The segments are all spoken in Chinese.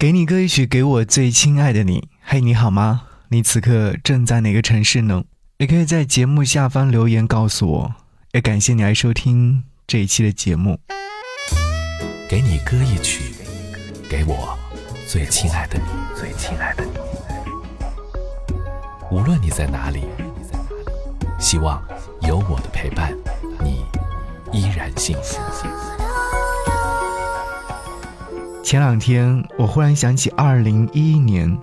给你歌一曲，给我最亲爱的你。嘿，你好吗？你此刻正在哪个城市呢？也可以在节目下方留言告诉我。也感谢你来收听这一期的节目。给你歌一曲，给我最亲爱的你，最亲爱的你。无论你在哪里，希望有我的陪伴，你依然幸福。前两天，我忽然想起二零一一年，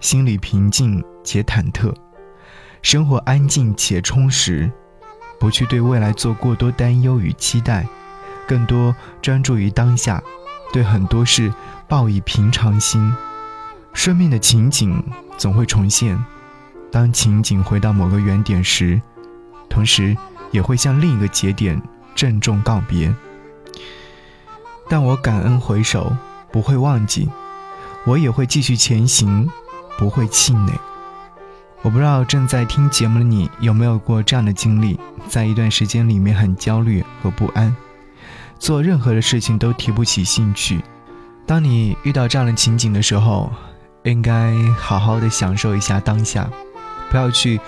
心里平静且忐忑，生活安静且充实，不去对未来做过多担忧与期待，更多专注于当下，对很多事抱以平常心。生命的情景总会重现，当情景回到某个原点时，同时也会向另一个节点郑重告别。但我感恩回首。不会忘记，我也会继续前行，不会气馁。我不知道正在听节目的你有没有过这样的经历，在一段时间里面很焦虑和不安，做任何的事情都提不起兴趣。当你遇到这样的情景的时候，应该好好的享受一下当下，不要去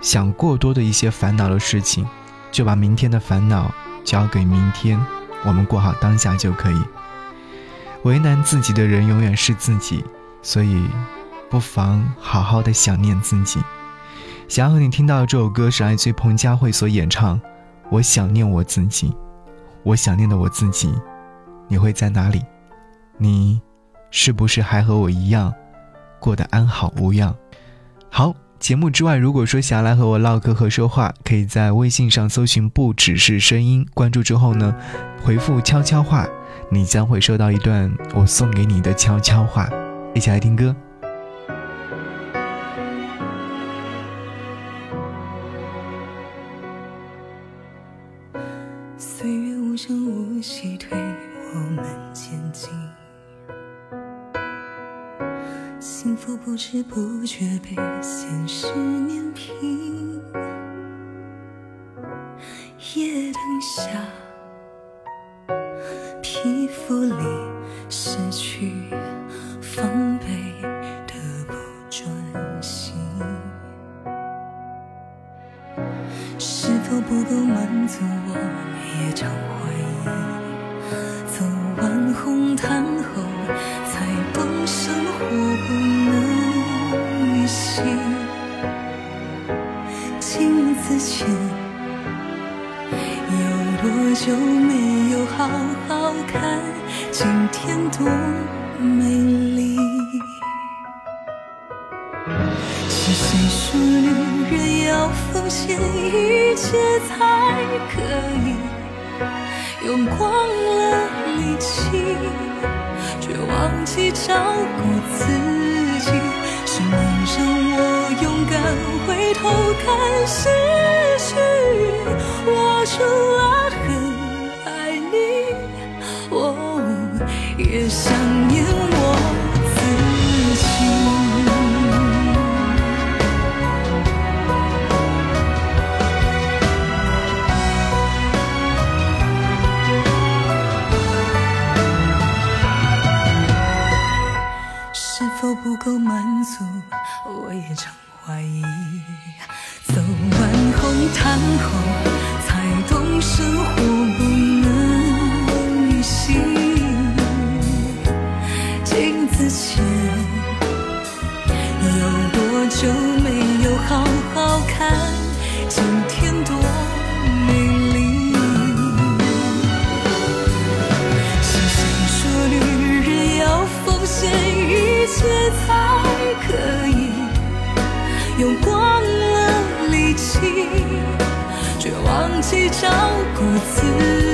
想过多的一些烦恼的事情，就把明天的烦恼交给明天，我们过好当下就可以。为难自己的人永远是自己，所以不妨好好的想念自己。想要和你听到的这首歌是来自于彭佳慧所演唱，《我想念我自己》，我想念的我自己，你会在哪里？你是不是还和我一样过得安好无恙？好，节目之外，如果说想要来和我唠嗑和说话，可以在微信上搜寻“不只是声音”，关注之后呢，回复悄悄话。你将会收到一段我送给你的悄悄话，一起来听歌。岁月无声无息推我们前进，幸福不知不觉被现实碾平，夜灯下。皮肤里失去防备的不专心，是否不够满足？我也常怀疑。走完红毯后，才懂生活不能预习。镜子前久没有好？好看，今天多美丽。是谁说女人要奉献一切才可以？用光了力气，却忘记照顾自己。是能让我勇敢回头看失去，我除了也想念我自己，是否不够满足？我也常怀疑。走完红毯后，才懂生活多久没有好好看？今天多美丽。是谁说女人要奉献一切才可以？用光了力气，却忘记照顾自己。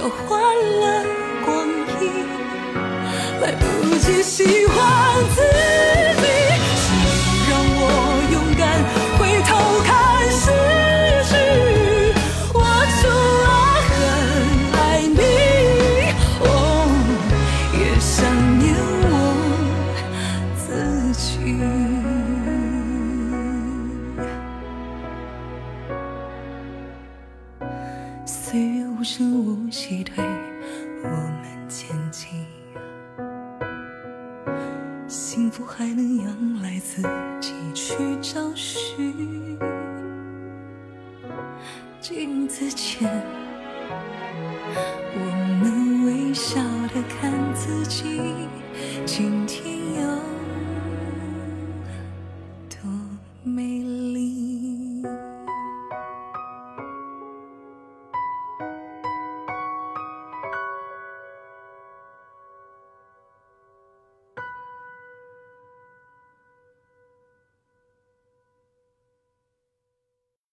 交换了光阴？来不及喜欢自己，请让我勇敢回头看失去。我除了很爱你，哦，也想念我自己。岁月无声无击退我们前进。幸福还能仰赖自己去找寻。镜子前，我们微笑。